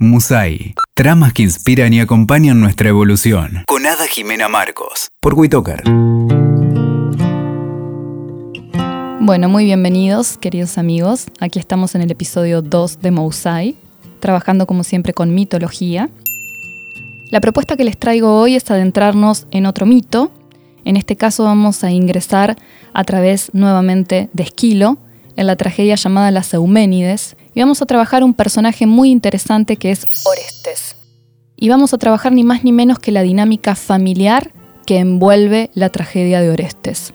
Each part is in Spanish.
Musai. Tramas que inspiran y acompañan nuestra evolución. Con Ada Jimena Marcos. Por Witoker. Bueno, muy bienvenidos, queridos amigos. Aquí estamos en el episodio 2 de Mousai, trabajando como siempre con mitología. La propuesta que les traigo hoy es adentrarnos en otro mito. En este caso vamos a ingresar a través nuevamente de Esquilo, en la tragedia llamada Las Euménides, y vamos a trabajar un personaje muy interesante que es Orestes. Y vamos a trabajar ni más ni menos que la dinámica familiar que envuelve la tragedia de Orestes.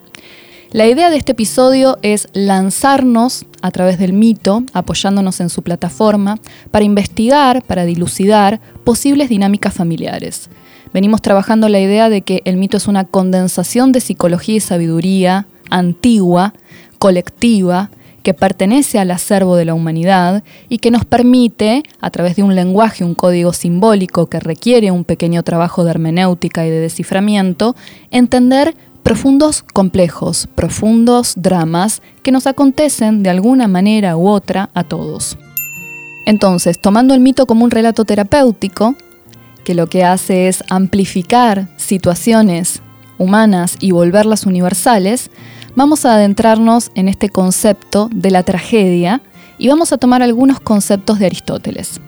La idea de este episodio es lanzarnos a través del mito, apoyándonos en su plataforma, para investigar, para dilucidar posibles dinámicas familiares. Venimos trabajando la idea de que el mito es una condensación de psicología y sabiduría antigua, colectiva, que pertenece al acervo de la humanidad y que nos permite, a través de un lenguaje, un código simbólico que requiere un pequeño trabajo de hermenéutica y de desciframiento, entender profundos complejos, profundos dramas que nos acontecen de alguna manera u otra a todos. Entonces, tomando el mito como un relato terapéutico, que lo que hace es amplificar situaciones humanas y volverlas universales, vamos a adentrarnos en este concepto de la tragedia y vamos a tomar algunos conceptos de Aristóteles.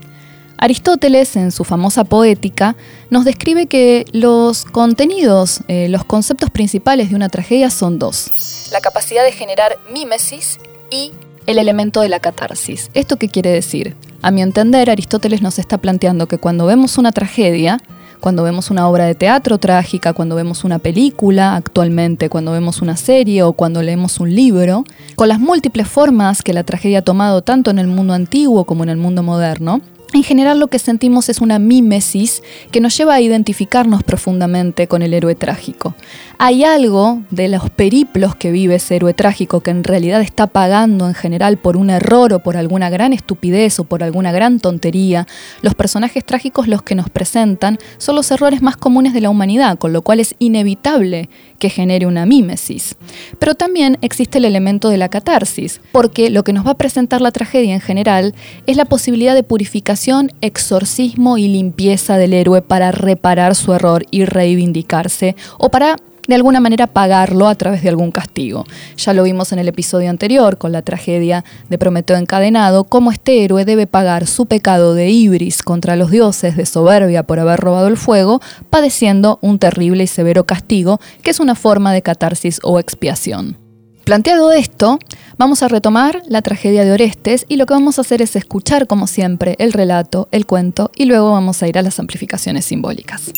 Aristóteles, en su famosa poética, nos describe que los contenidos, eh, los conceptos principales de una tragedia son dos. La capacidad de generar mímesis y el elemento de la catarsis. ¿Esto qué quiere decir? A mi entender, Aristóteles nos está planteando que cuando vemos una tragedia, cuando vemos una obra de teatro trágica, cuando vemos una película actualmente, cuando vemos una serie o cuando leemos un libro, con las múltiples formas que la tragedia ha tomado tanto en el mundo antiguo como en el mundo moderno, en general lo que sentimos es una mímesis que nos lleva a identificarnos profundamente con el héroe trágico. Hay algo de los periplos que vive ese héroe trágico que en realidad está pagando en general por un error o por alguna gran estupidez o por alguna gran tontería. Los personajes trágicos los que nos presentan son los errores más comunes de la humanidad, con lo cual es inevitable que genere una mímesis. Pero también existe el elemento de la catarsis, porque lo que nos va a presentar la tragedia en general es la posibilidad de purificación, exorcismo y limpieza del héroe para reparar su error y reivindicarse, o para de alguna manera pagarlo a través de algún castigo. Ya lo vimos en el episodio anterior con la tragedia de Prometeo encadenado, cómo este héroe debe pagar su pecado de ibris contra los dioses, de soberbia por haber robado el fuego, padeciendo un terrible y severo castigo, que es una forma de catarsis o expiación. Planteado esto, vamos a retomar la tragedia de Orestes y lo que vamos a hacer es escuchar, como siempre, el relato, el cuento y luego vamos a ir a las amplificaciones simbólicas.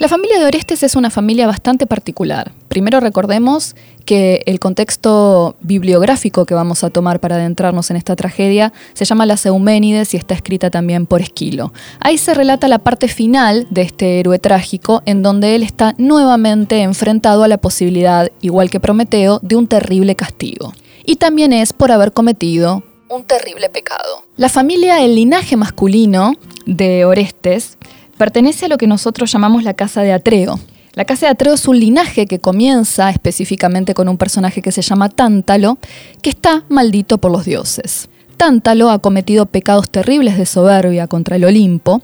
La familia de Orestes es una familia bastante particular. Primero recordemos que el contexto bibliográfico que vamos a tomar para adentrarnos en esta tragedia se llama Las Euménides y está escrita también por Esquilo. Ahí se relata la parte final de este héroe trágico en donde él está nuevamente enfrentado a la posibilidad, igual que Prometeo, de un terrible castigo. Y también es por haber cometido un terrible pecado. La familia, el linaje masculino de Orestes, pertenece a lo que nosotros llamamos la casa de Atreo. La casa de Atreo es un linaje que comienza específicamente con un personaje que se llama Tántalo, que está maldito por los dioses. Tántalo ha cometido pecados terribles de soberbia contra el Olimpo,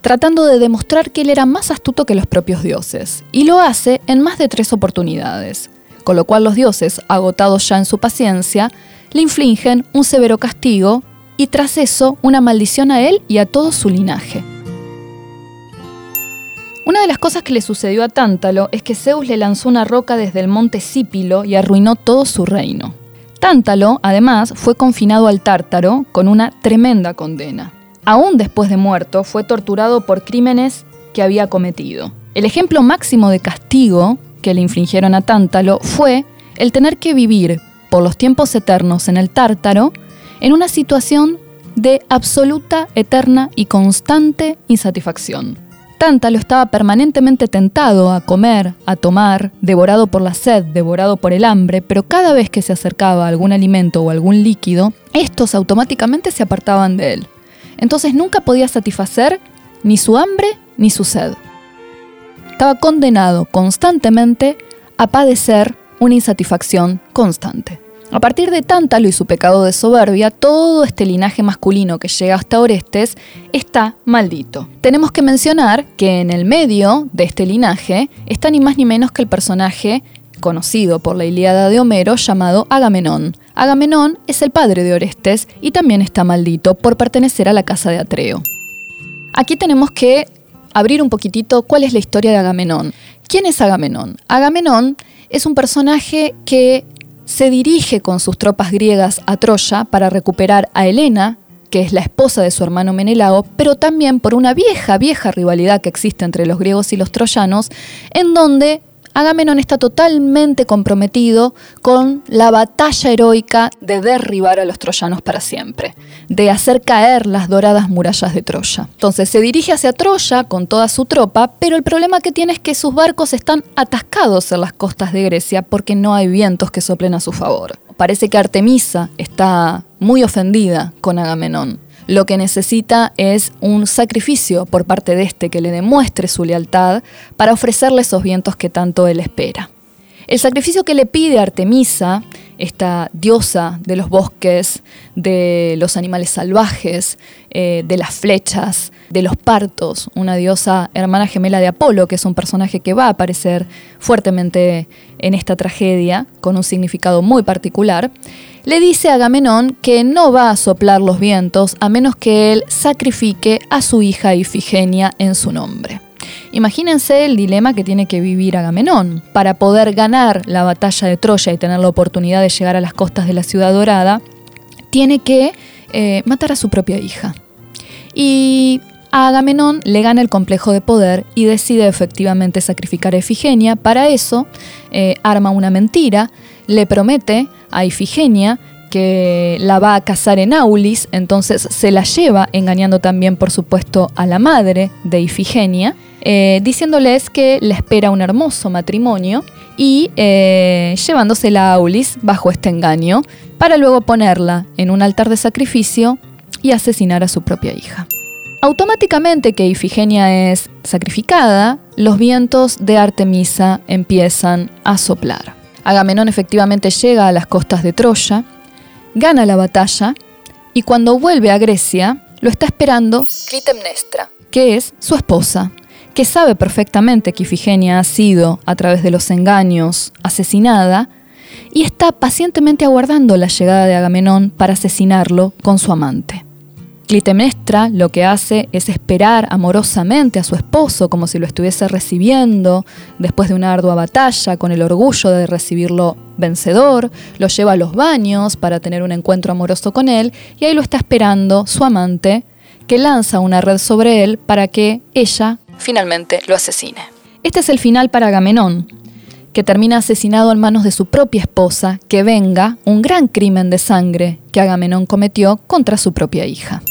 tratando de demostrar que él era más astuto que los propios dioses, y lo hace en más de tres oportunidades, con lo cual los dioses, agotados ya en su paciencia, le infligen un severo castigo y tras eso una maldición a él y a todo su linaje. Una de las cosas que le sucedió a Tántalo es que Zeus le lanzó una roca desde el monte Sípilo y arruinó todo su reino. Tántalo, además, fue confinado al Tártaro con una tremenda condena. Aún después de muerto, fue torturado por crímenes que había cometido. El ejemplo máximo de castigo que le infringieron a Tántalo fue el tener que vivir por los tiempos eternos en el Tártaro en una situación de absoluta, eterna y constante insatisfacción. Tántalo estaba permanentemente tentado a comer, a tomar, devorado por la sed, devorado por el hambre, pero cada vez que se acercaba a algún alimento o algún líquido, estos automáticamente se apartaban de él. Entonces nunca podía satisfacer ni su hambre ni su sed. Estaba condenado constantemente a padecer una insatisfacción constante. A partir de Tántalo y su pecado de soberbia, todo este linaje masculino que llega hasta Orestes está maldito. Tenemos que mencionar que en el medio de este linaje está ni más ni menos que el personaje conocido por la Ilíada de Homero llamado Agamenón. Agamenón es el padre de Orestes y también está maldito por pertenecer a la casa de Atreo. Aquí tenemos que abrir un poquitito cuál es la historia de Agamenón. ¿Quién es Agamenón? Agamenón es un personaje que se dirige con sus tropas griegas a Troya para recuperar a Helena, que es la esposa de su hermano Menelao, pero también por una vieja, vieja rivalidad que existe entre los griegos y los troyanos, en donde Agamenón está totalmente comprometido con la batalla heroica de derribar a los troyanos para siempre, de hacer caer las doradas murallas de Troya. Entonces se dirige hacia Troya con toda su tropa, pero el problema que tiene es que sus barcos están atascados en las costas de Grecia porque no hay vientos que soplen a su favor. Parece que Artemisa está muy ofendida con Agamenón lo que necesita es un sacrificio por parte de este que le demuestre su lealtad para ofrecerle esos vientos que tanto él espera. El sacrificio que le pide Artemisa, esta diosa de los bosques, de los animales salvajes, eh, de las flechas, de los partos, una diosa hermana gemela de Apolo, que es un personaje que va a aparecer fuertemente en esta tragedia, con un significado muy particular, le dice a Agamenón que no va a soplar los vientos a menos que él sacrifique a su hija Ifigenia en su nombre. Imagínense el dilema que tiene que vivir Agamenón. Para poder ganar la batalla de Troya y tener la oportunidad de llegar a las costas de la ciudad dorada, tiene que eh, matar a su propia hija. Y a Agamenón le gana el complejo de poder y decide efectivamente sacrificar a Ifigenia. Para eso eh, arma una mentira, le promete a Ifigenia que la va a casar en Aulis, entonces se la lleva engañando también por supuesto a la madre de Ifigenia eh, diciéndoles que le espera un hermoso matrimonio y eh, llevándosela a Aulis bajo este engaño para luego ponerla en un altar de sacrificio y asesinar a su propia hija. Automáticamente que Ifigenia es sacrificada, los vientos de Artemisa empiezan a soplar. Agamenón efectivamente llega a las costas de Troya, gana la batalla y cuando vuelve a Grecia lo está esperando Clitemnestra, que es su esposa, que sabe perfectamente que Ifigenia ha sido, a través de los engaños, asesinada, y está pacientemente aguardando la llegada de Agamenón para asesinarlo con su amante. Clitemnestra lo que hace es esperar amorosamente a su esposo como si lo estuviese recibiendo después de una ardua batalla con el orgullo de recibirlo vencedor, lo lleva a los baños para tener un encuentro amoroso con él y ahí lo está esperando su amante que lanza una red sobre él para que ella finalmente lo asesine. Este es el final para Agamenón, que termina asesinado en manos de su propia esposa, que venga un gran crimen de sangre que Agamenón cometió contra su propia hija.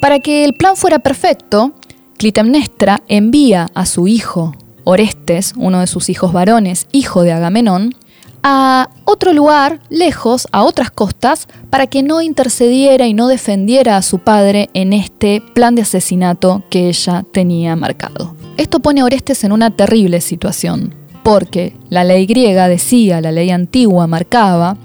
Para que el plan fuera perfecto, Clitemnestra envía a su hijo, Orestes, uno de sus hijos varones, hijo de Agamenón, a otro lugar, lejos, a otras costas, para que no intercediera y no defendiera a su padre en este plan de asesinato que ella tenía marcado. Esto pone a Orestes en una terrible situación, porque la ley griega decía, la ley antigua marcaba,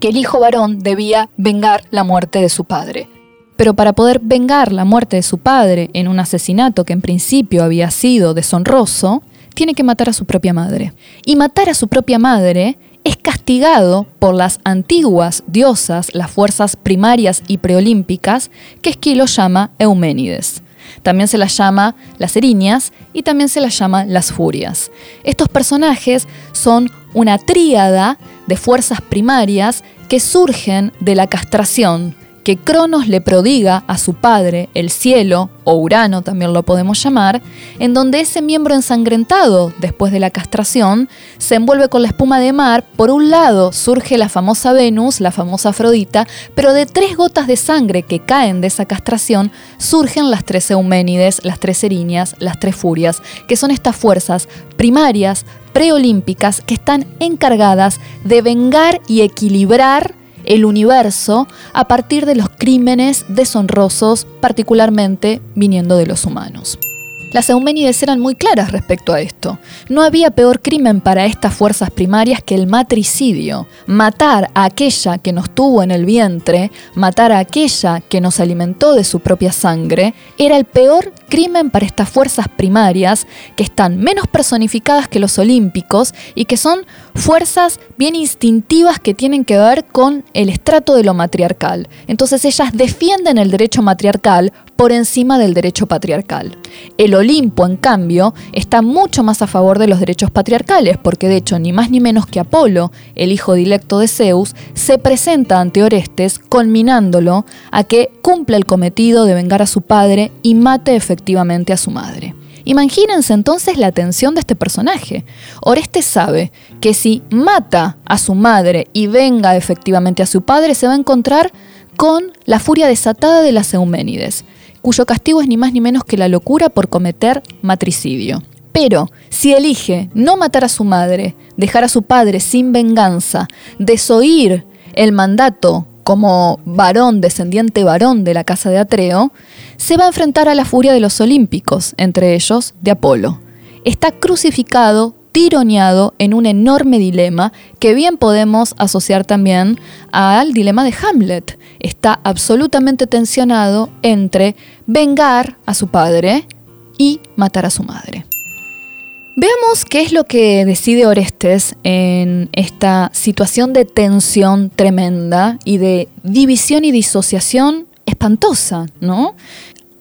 que el hijo varón debía vengar la muerte de su padre. Pero para poder vengar la muerte de su padre en un asesinato que en principio había sido deshonroso, tiene que matar a su propia madre. Y matar a su propia madre es castigado por las antiguas diosas, las fuerzas primarias y preolímpicas, que Esquilo llama Euménides. También se las llama las Eriñas y también se las llama las Furias. Estos personajes son una tríada de fuerzas primarias que surgen de la castración, que Cronos le prodiga a su padre, el cielo, o Urano también lo podemos llamar, en donde ese miembro ensangrentado, después de la castración, se envuelve con la espuma de mar, por un lado surge la famosa Venus, la famosa Afrodita, pero de tres gotas de sangre que caen de esa castración, surgen las tres Euménides, las tres Eriñas, las tres Furias, que son estas fuerzas primarias, preolímpicas, que están encargadas de vengar y equilibrar el universo a partir de los crímenes deshonrosos, particularmente viniendo de los humanos. Las Euménides eran muy claras respecto a esto. No había peor crimen para estas fuerzas primarias que el matricidio. Matar a aquella que nos tuvo en el vientre, matar a aquella que nos alimentó de su propia sangre, era el peor crimen para estas fuerzas primarias que están menos personificadas que los olímpicos y que son fuerzas bien instintivas que tienen que ver con el estrato de lo matriarcal. Entonces ellas defienden el derecho matriarcal por encima del derecho patriarcal. El Olimpo, en cambio, está mucho más a favor de los derechos patriarcales, porque de hecho, ni más ni menos que Apolo, el hijo directo de Zeus, se presenta ante Orestes, conminándolo a que cumpla el cometido de vengar a su padre y mate efectivamente a su madre. Imagínense entonces la atención de este personaje. Orestes sabe que si mata a su madre y venga efectivamente a su padre, se va a encontrar con la furia desatada de las Euménides cuyo castigo es ni más ni menos que la locura por cometer matricidio. Pero si elige no matar a su madre, dejar a su padre sin venganza, desoír el mandato como varón, descendiente varón de la casa de Atreo, se va a enfrentar a la furia de los olímpicos, entre ellos de Apolo. Está crucificado tironeado en un enorme dilema que bien podemos asociar también al dilema de Hamlet. Está absolutamente tensionado entre vengar a su padre y matar a su madre. Veamos qué es lo que decide Orestes en esta situación de tensión tremenda y de división y disociación espantosa, ¿no?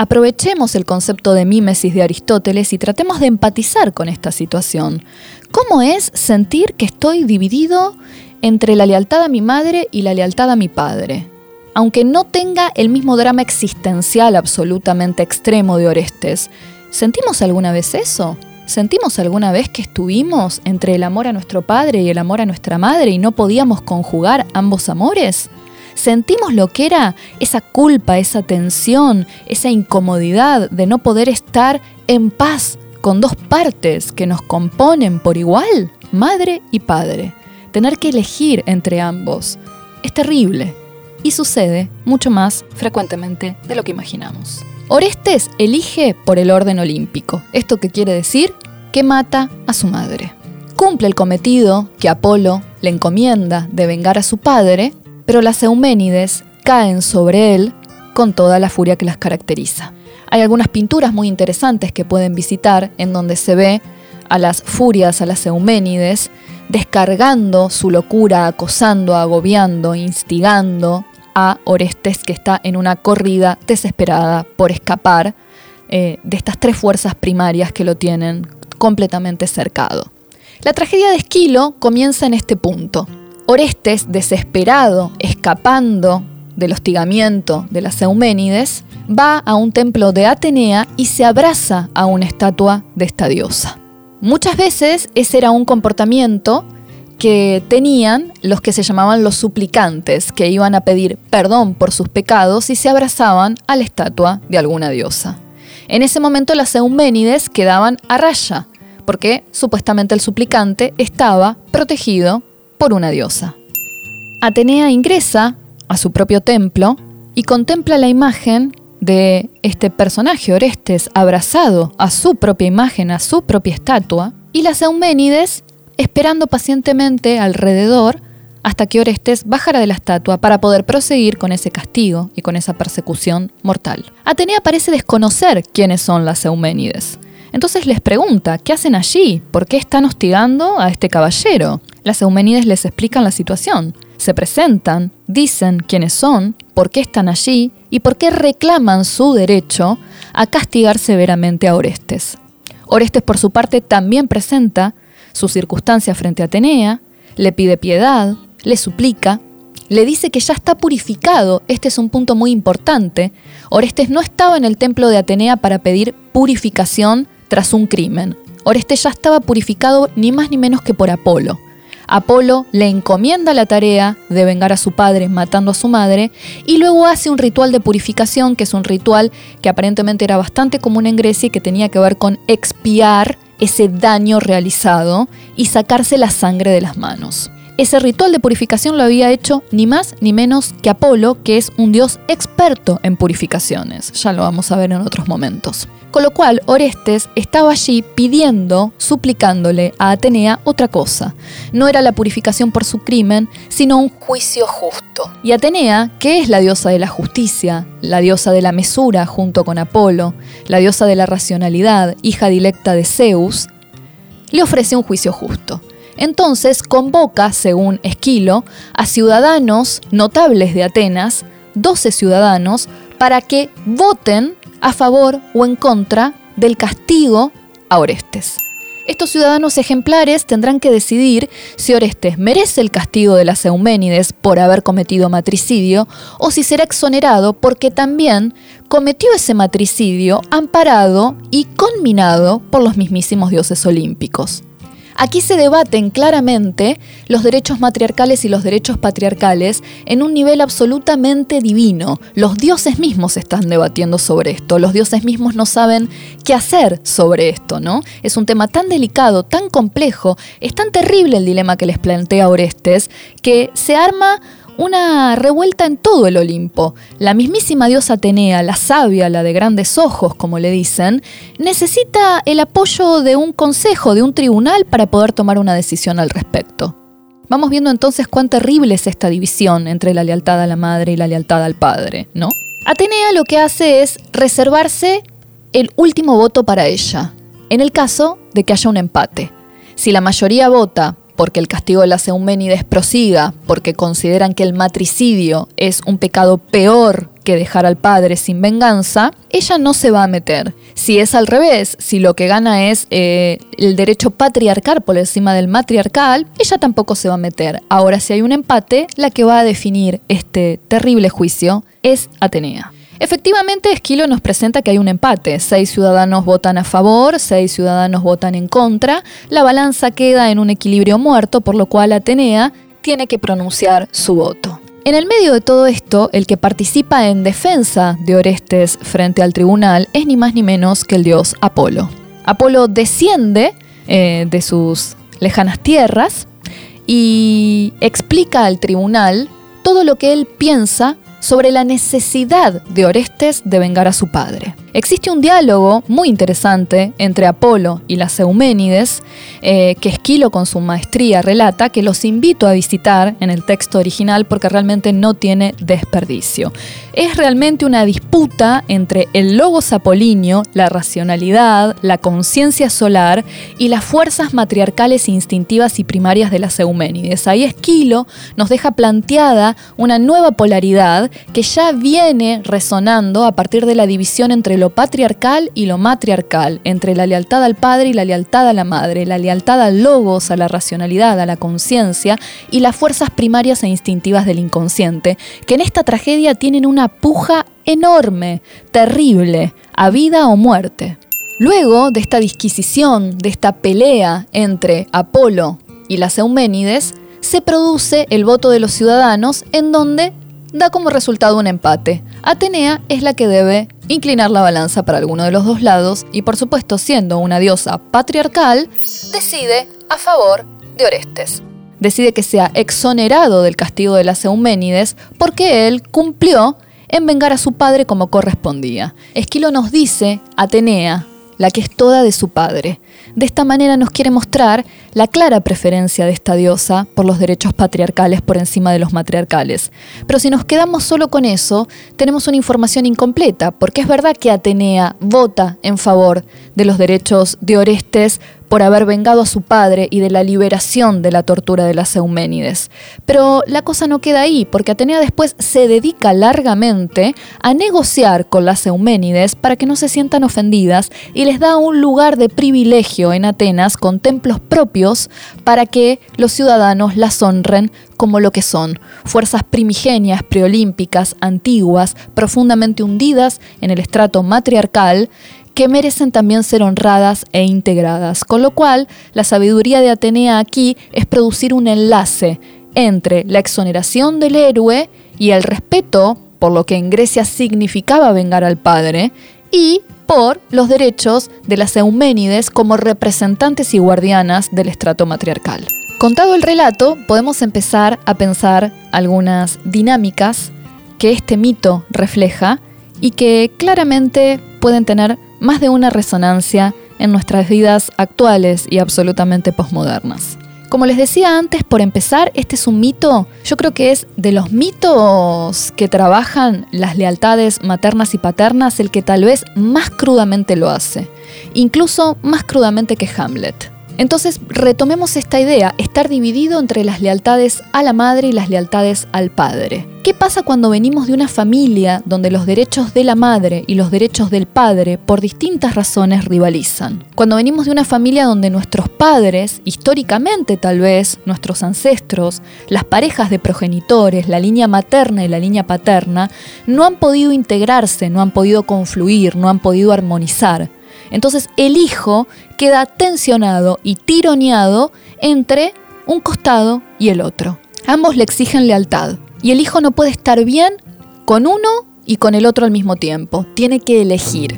Aprovechemos el concepto de mímesis de Aristóteles y tratemos de empatizar con esta situación. ¿Cómo es sentir que estoy dividido entre la lealtad a mi madre y la lealtad a mi padre? Aunque no tenga el mismo drama existencial absolutamente extremo de Orestes, ¿sentimos alguna vez eso? ¿Sentimos alguna vez que estuvimos entre el amor a nuestro padre y el amor a nuestra madre y no podíamos conjugar ambos amores? Sentimos lo que era esa culpa, esa tensión, esa incomodidad de no poder estar en paz con dos partes que nos componen por igual, madre y padre. Tener que elegir entre ambos es terrible y sucede mucho más frecuentemente de lo que imaginamos. Orestes elige por el orden olímpico. ¿Esto qué quiere decir? Que mata a su madre. Cumple el cometido que Apolo le encomienda de vengar a su padre pero las Euménides caen sobre él con toda la furia que las caracteriza. Hay algunas pinturas muy interesantes que pueden visitar en donde se ve a las furias, a las Euménides, descargando su locura, acosando, agobiando, instigando a Orestes que está en una corrida desesperada por escapar eh, de estas tres fuerzas primarias que lo tienen completamente cercado. La tragedia de Esquilo comienza en este punto. Orestes, desesperado, escapando del hostigamiento de las Euménides, va a un templo de Atenea y se abraza a una estatua de esta diosa. Muchas veces ese era un comportamiento que tenían los que se llamaban los suplicantes, que iban a pedir perdón por sus pecados y se abrazaban a la estatua de alguna diosa. En ese momento las Euménides quedaban a raya, porque supuestamente el suplicante estaba protegido por una diosa. Atenea ingresa a su propio templo y contempla la imagen de este personaje Orestes abrazado a su propia imagen, a su propia estatua, y las Euménides esperando pacientemente alrededor hasta que Orestes bajara de la estatua para poder proseguir con ese castigo y con esa persecución mortal. Atenea parece desconocer quiénes son las Euménides. Entonces les pregunta, ¿qué hacen allí? ¿Por qué están hostigando a este caballero? Las Eumenides les explican la situación. Se presentan, dicen quiénes son, por qué están allí y por qué reclaman su derecho a castigar severamente a Orestes. Orestes, por su parte, también presenta su circunstancia frente a Atenea, le pide piedad, le suplica, le dice que ya está purificado. Este es un punto muy importante. Orestes no estaba en el templo de Atenea para pedir purificación tras un crimen. Orestes ya estaba purificado ni más ni menos que por Apolo. Apolo le encomienda la tarea de vengar a su padre matando a su madre y luego hace un ritual de purificación, que es un ritual que aparentemente era bastante común en Grecia y que tenía que ver con expiar ese daño realizado y sacarse la sangre de las manos. Ese ritual de purificación lo había hecho ni más ni menos que Apolo, que es un dios experto en purificaciones. Ya lo vamos a ver en otros momentos. Con lo cual, Orestes estaba allí pidiendo, suplicándole a Atenea otra cosa. No era la purificación por su crimen, sino un juicio justo. Y Atenea, que es la diosa de la justicia, la diosa de la mesura junto con Apolo, la diosa de la racionalidad, hija directa de Zeus, le ofrece un juicio justo. Entonces convoca, según Esquilo, a ciudadanos notables de Atenas, 12 ciudadanos, para que voten a favor o en contra del castigo a Orestes. Estos ciudadanos ejemplares tendrán que decidir si Orestes merece el castigo de las Euménides por haber cometido matricidio o si será exonerado porque también cometió ese matricidio amparado y conminado por los mismísimos dioses olímpicos. Aquí se debaten claramente los derechos matriarcales y los derechos patriarcales en un nivel absolutamente divino. Los dioses mismos están debatiendo sobre esto, los dioses mismos no saben qué hacer sobre esto, ¿no? Es un tema tan delicado, tan complejo, es tan terrible el dilema que les plantea Orestes, que se arma una revuelta en todo el Olimpo. La mismísima diosa Atenea, la sabia, la de grandes ojos, como le dicen, necesita el apoyo de un consejo, de un tribunal para poder tomar una decisión al respecto. Vamos viendo entonces cuán terrible es esta división entre la lealtad a la madre y la lealtad al padre, ¿no? Atenea lo que hace es reservarse el último voto para ella, en el caso de que haya un empate. Si la mayoría vota porque el castigo de las Euménides prosiga, porque consideran que el matricidio es un pecado peor que dejar al padre sin venganza, ella no se va a meter. Si es al revés, si lo que gana es eh, el derecho patriarcal por encima del matriarcal, ella tampoco se va a meter. Ahora, si hay un empate, la que va a definir este terrible juicio es Atenea. Efectivamente, Esquilo nos presenta que hay un empate. Seis ciudadanos votan a favor, seis ciudadanos votan en contra. La balanza queda en un equilibrio muerto, por lo cual Atenea tiene que pronunciar su voto. En el medio de todo esto, el que participa en defensa de Orestes frente al tribunal es ni más ni menos que el dios Apolo. Apolo desciende eh, de sus lejanas tierras y explica al tribunal todo lo que él piensa sobre la necesidad de Orestes de vengar a su padre. Existe un diálogo muy interesante entre Apolo y las Euménides, eh, que Esquilo con su maestría relata, que los invito a visitar en el texto original porque realmente no tiene desperdicio. Es realmente una disputa entre el logos apolíneo, la racionalidad, la conciencia solar y las fuerzas matriarcales instintivas y primarias de las Euménides. Ahí Esquilo nos deja planteada una nueva polaridad que ya viene resonando a partir de la división entre lo patriarcal y lo matriarcal, entre la lealtad al padre y la lealtad a la madre, la lealtad al logos, a la racionalidad, a la conciencia y las fuerzas primarias e instintivas del inconsciente, que en esta tragedia tienen una puja enorme, terrible, a vida o muerte. Luego de esta disquisición, de esta pelea entre Apolo y las Euménides, se produce el voto de los ciudadanos en donde da como resultado un empate. Atenea es la que debe inclinar la balanza para alguno de los dos lados y por supuesto siendo una diosa patriarcal, decide a favor de Orestes. Decide que sea exonerado del castigo de las Euménides porque él cumplió en vengar a su padre como correspondía. Esquilo nos dice, Atenea, la que es toda de su padre. De esta manera nos quiere mostrar la clara preferencia de esta diosa por los derechos patriarcales por encima de los matriarcales. Pero si nos quedamos solo con eso, tenemos una información incompleta, porque es verdad que Atenea vota en favor de los derechos de Orestes por haber vengado a su padre y de la liberación de la tortura de las Euménides. Pero la cosa no queda ahí, porque Atenea después se dedica largamente a negociar con las Euménides para que no se sientan ofendidas y les da un lugar de privilegio en Atenas con templos propios para que los ciudadanos las honren como lo que son, fuerzas primigenias, preolímpicas, antiguas, profundamente hundidas en el estrato matriarcal, que merecen también ser honradas e integradas. Con lo cual, la sabiduría de Atenea aquí es producir un enlace entre la exoneración del héroe y el respeto por lo que en Grecia significaba vengar al padre y por los derechos de las Euménides como representantes y guardianas del estrato matriarcal. Contado el relato, podemos empezar a pensar algunas dinámicas que este mito refleja y que claramente pueden tener más de una resonancia en nuestras vidas actuales y absolutamente posmodernas. Como les decía antes, por empezar, este es un mito, yo creo que es de los mitos que trabajan las lealtades maternas y paternas el que tal vez más crudamente lo hace, incluso más crudamente que Hamlet. Entonces, retomemos esta idea, estar dividido entre las lealtades a la madre y las lealtades al padre. ¿Qué pasa cuando venimos de una familia donde los derechos de la madre y los derechos del padre por distintas razones rivalizan? Cuando venimos de una familia donde nuestros padres, históricamente tal vez, nuestros ancestros, las parejas de progenitores, la línea materna y la línea paterna, no han podido integrarse, no han podido confluir, no han podido armonizar. Entonces el hijo queda tensionado y tironeado entre un costado y el otro. Ambos le exigen lealtad y el hijo no puede estar bien con uno y con el otro al mismo tiempo. Tiene que elegir.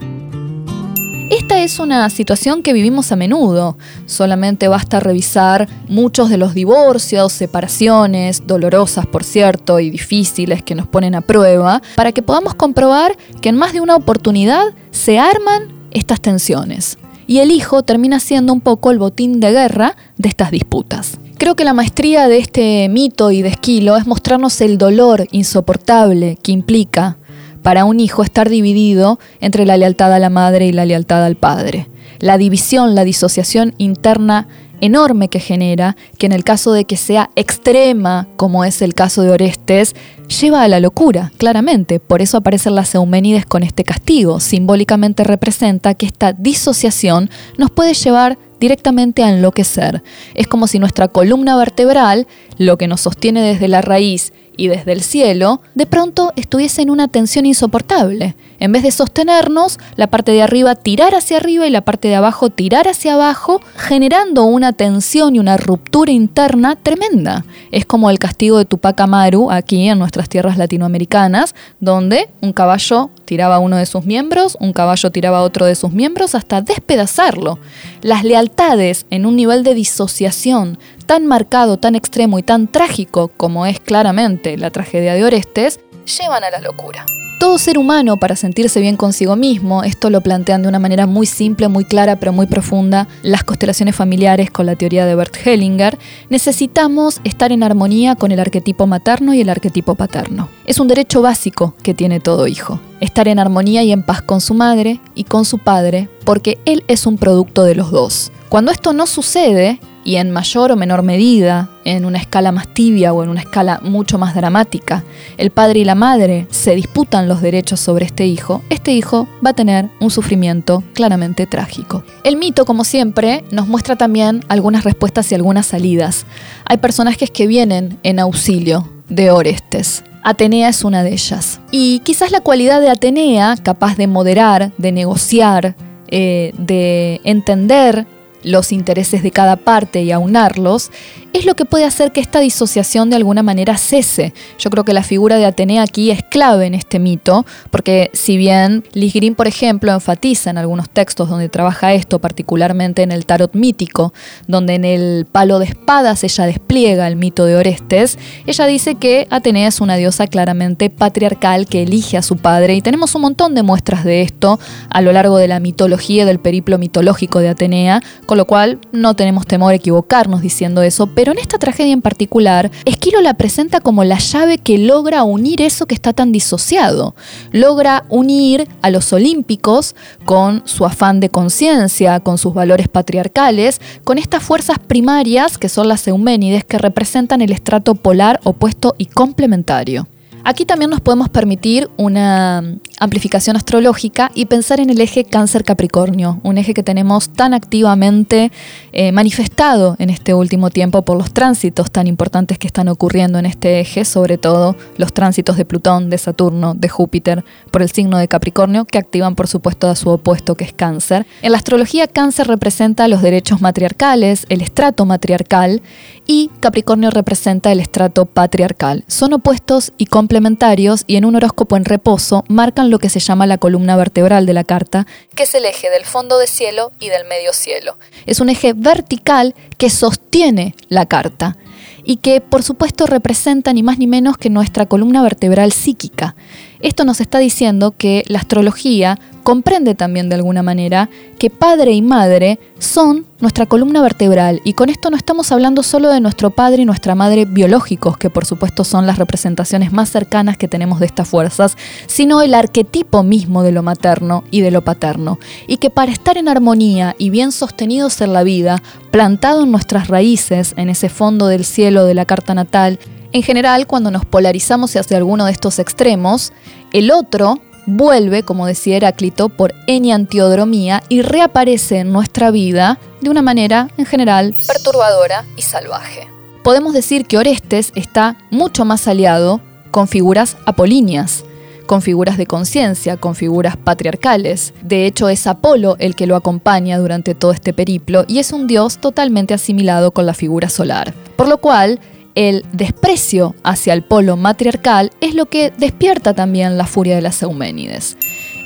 Esta es una situación que vivimos a menudo. Solamente basta revisar muchos de los divorcios, separaciones, dolorosas por cierto y difíciles que nos ponen a prueba, para que podamos comprobar que en más de una oportunidad se arman estas tensiones. Y el hijo termina siendo un poco el botín de guerra de estas disputas. Creo que la maestría de este mito y de Esquilo es mostrarnos el dolor insoportable que implica para un hijo estar dividido entre la lealtad a la madre y la lealtad al padre. La división, la disociación interna enorme que genera, que en el caso de que sea extrema, como es el caso de Orestes, lleva a la locura, claramente. Por eso aparecen las Eumenides con este castigo. Simbólicamente representa que esta disociación nos puede llevar directamente a enloquecer. Es como si nuestra columna vertebral, lo que nos sostiene desde la raíz y desde el cielo, de pronto estuviese en una tensión insoportable. En vez de sostenernos, la parte de arriba tirar hacia arriba y la parte de abajo tirar hacia abajo, generando una tensión y una ruptura interna tremenda. Es como el castigo de Tupac Amaru aquí en nuestras tierras latinoamericanas, donde un caballo tiraba uno de sus miembros, un caballo tiraba otro de sus miembros hasta despedazarlo. Las lealtades en un nivel de disociación tan marcado, tan extremo y tan trágico como es claramente la tragedia de Orestes, llevan a la locura. Todo ser humano, para sentirse bien consigo mismo, esto lo plantean de una manera muy simple, muy clara, pero muy profunda, las constelaciones familiares con la teoría de Bert Hellinger, necesitamos estar en armonía con el arquetipo materno y el arquetipo paterno. Es un derecho básico que tiene todo hijo, estar en armonía y en paz con su madre y con su padre, porque él es un producto de los dos. Cuando esto no sucede, y en mayor o menor medida, en una escala más tibia o en una escala mucho más dramática, el padre y la madre se disputan los derechos sobre este hijo, este hijo va a tener un sufrimiento claramente trágico. El mito, como siempre, nos muestra también algunas respuestas y algunas salidas. Hay personajes que vienen en auxilio de Orestes. Atenea es una de ellas. Y quizás la cualidad de Atenea, capaz de moderar, de negociar, eh, de entender los intereses de cada parte y aunarlos, es lo que puede hacer que esta disociación de alguna manera cese. Yo creo que la figura de Atenea aquí es clave en este mito, porque si bien Liz Green, por ejemplo, enfatiza en algunos textos donde trabaja esto, particularmente en el tarot mítico, donde en el palo de espadas ella despliega el mito de Orestes, ella dice que Atenea es una diosa claramente patriarcal que elige a su padre y tenemos un montón de muestras de esto a lo largo de la mitología del periplo mitológico de Atenea, con lo cual no tenemos temor a equivocarnos diciendo eso, en esta tragedia en particular, Esquilo la presenta como la llave que logra unir eso que está tan disociado. Logra unir a los olímpicos con su afán de conciencia, con sus valores patriarcales, con estas fuerzas primarias que son las Euménides que representan el estrato polar opuesto y complementario. Aquí también nos podemos permitir una amplificación astrológica y pensar en el eje cáncer-capricornio, un eje que tenemos tan activamente eh, manifestado en este último tiempo por los tránsitos tan importantes que están ocurriendo en este eje, sobre todo los tránsitos de Plutón, de Saturno, de Júpiter, por el signo de Capricornio, que activan por supuesto a su opuesto que es cáncer. En la astrología cáncer representa los derechos matriarcales, el estrato matriarcal, y Capricornio representa el estrato patriarcal. Son opuestos y complementarios y en un horóscopo en reposo marcan lo que se llama la columna vertebral de la carta, que es el eje del fondo de cielo y del medio cielo. Es un eje vertical que sostiene la carta y que por supuesto representa ni más ni menos que nuestra columna vertebral psíquica. Esto nos está diciendo que la astrología comprende también de alguna manera que padre y madre son nuestra columna vertebral. Y con esto no estamos hablando solo de nuestro padre y nuestra madre biológicos, que por supuesto son las representaciones más cercanas que tenemos de estas fuerzas, sino el arquetipo mismo de lo materno y de lo paterno, y que para estar en armonía y bien sostenidos en la vida, plantado en nuestras raíces, en ese fondo del cielo de la carta natal, en general cuando nos polarizamos hacia alguno de estos extremos, el otro vuelve, como decía Heráclito, por eniantiodromía y reaparece en nuestra vida de una manera, en general, perturbadora y salvaje. Podemos decir que Orestes está mucho más aliado con figuras apolíneas, con figuras de conciencia, con figuras patriarcales. De hecho, es Apolo el que lo acompaña durante todo este periplo y es un dios totalmente asimilado con la figura solar. Por lo cual, el desprecio hacia el polo matriarcal es lo que despierta también la furia de las Euménides.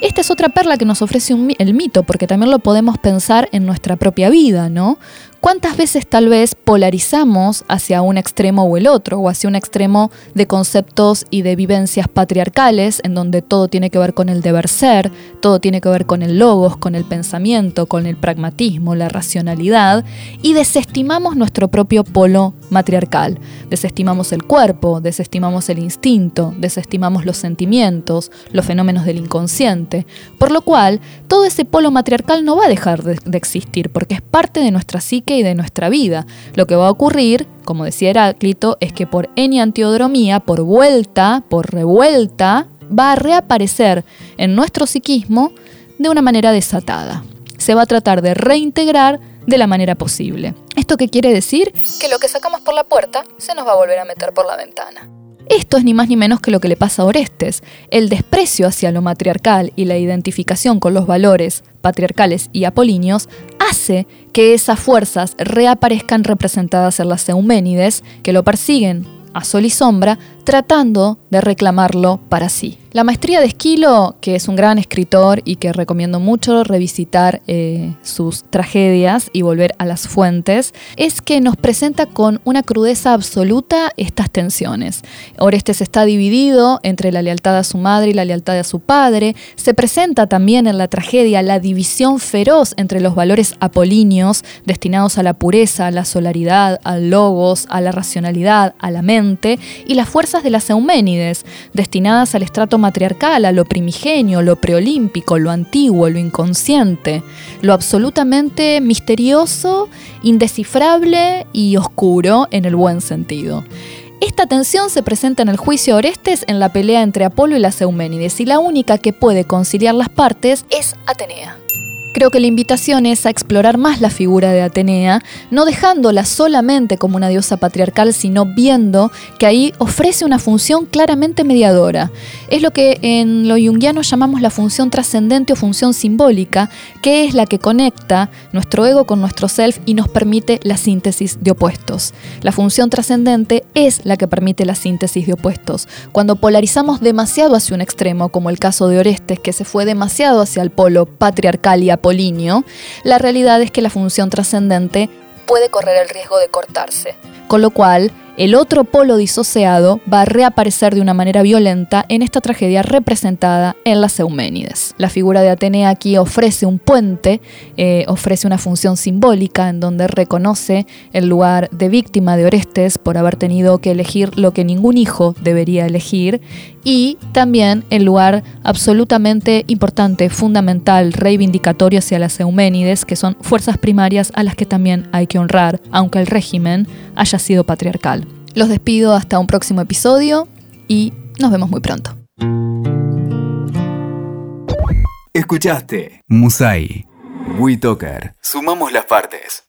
Esta es otra perla que nos ofrece el mito, porque también lo podemos pensar en nuestra propia vida, ¿no? ¿Cuántas veces tal vez polarizamos hacia un extremo o el otro, o hacia un extremo de conceptos y de vivencias patriarcales, en donde todo tiene que ver con el deber ser, todo tiene que ver con el logos, con el pensamiento, con el pragmatismo, la racionalidad, y desestimamos nuestro propio polo matriarcal? Desestimamos el cuerpo, desestimamos el instinto, desestimamos los sentimientos, los fenómenos del inconsciente, por lo cual todo ese polo matriarcal no va a dejar de, existir, porque es parte de nuestra psique y de nuestra vida. Lo que va a ocurrir, como decía Heráclito, es que por eniantiodromía, por vuelta, por revuelta, va a reaparecer en nuestro psiquismo de una manera desatada. Se va a tratar de reintegrar de la manera posible. ¿Esto qué quiere decir? Que lo que sacamos por la puerta se nos va a volver a meter por la ventana. Esto es ni más ni menos que lo que le pasa a Orestes. El desprecio hacia lo matriarcal y la identificación con los valores patriarcales y apolíneos hace que esas fuerzas reaparezcan representadas en las Euménides, que lo persiguen a sol y sombra, tratando de reclamarlo para sí. La maestría de Esquilo, que es un gran escritor y que recomiendo mucho revisitar eh, sus tragedias y volver a las fuentes, es que nos presenta con una crudeza absoluta estas tensiones. Orestes está dividido entre la lealtad a su madre y la lealtad a su padre. Se presenta también en la tragedia la división feroz entre los valores apolíneos destinados a la pureza, a la solaridad, al logos, a la racionalidad, a la mente, y las fuerzas de las Euménides, destinadas al estrato matriarcal, a lo primigenio, lo preolímpico, lo antiguo, lo inconsciente, lo absolutamente misterioso, indescifrable y oscuro en el buen sentido. Esta tensión se presenta en el juicio de Orestes en la pelea entre Apolo y las Euménides, y la única que puede conciliar las partes es Atenea. Creo que la invitación es a explorar más la figura de Atenea, no dejándola solamente como una diosa patriarcal, sino viendo que ahí ofrece una función claramente mediadora. Es lo que en lo junguiano llamamos la función trascendente o función simbólica, que es la que conecta nuestro ego con nuestro self y nos permite la síntesis de opuestos. La función trascendente es la que permite la síntesis de opuestos. Cuando polarizamos demasiado hacia un extremo, como el caso de Orestes, que se fue demasiado hacia el polo patriarcal y la realidad es que la función trascendente puede correr el riesgo de cortarse. Con lo cual, el otro polo disociado va a reaparecer de una manera violenta en esta tragedia representada en las Euménides. La figura de Atenea aquí ofrece un puente, eh, ofrece una función simbólica en donde reconoce el lugar de víctima de Orestes por haber tenido que elegir lo que ningún hijo debería elegir y también el lugar absolutamente importante, fundamental, reivindicatorio hacia las Euménides, que son fuerzas primarias a las que también hay que honrar, aunque el régimen haya sido patriarcal. Los despido hasta un próximo episodio y nos vemos muy pronto. Escuchaste Musai. WeToker. Sumamos las partes.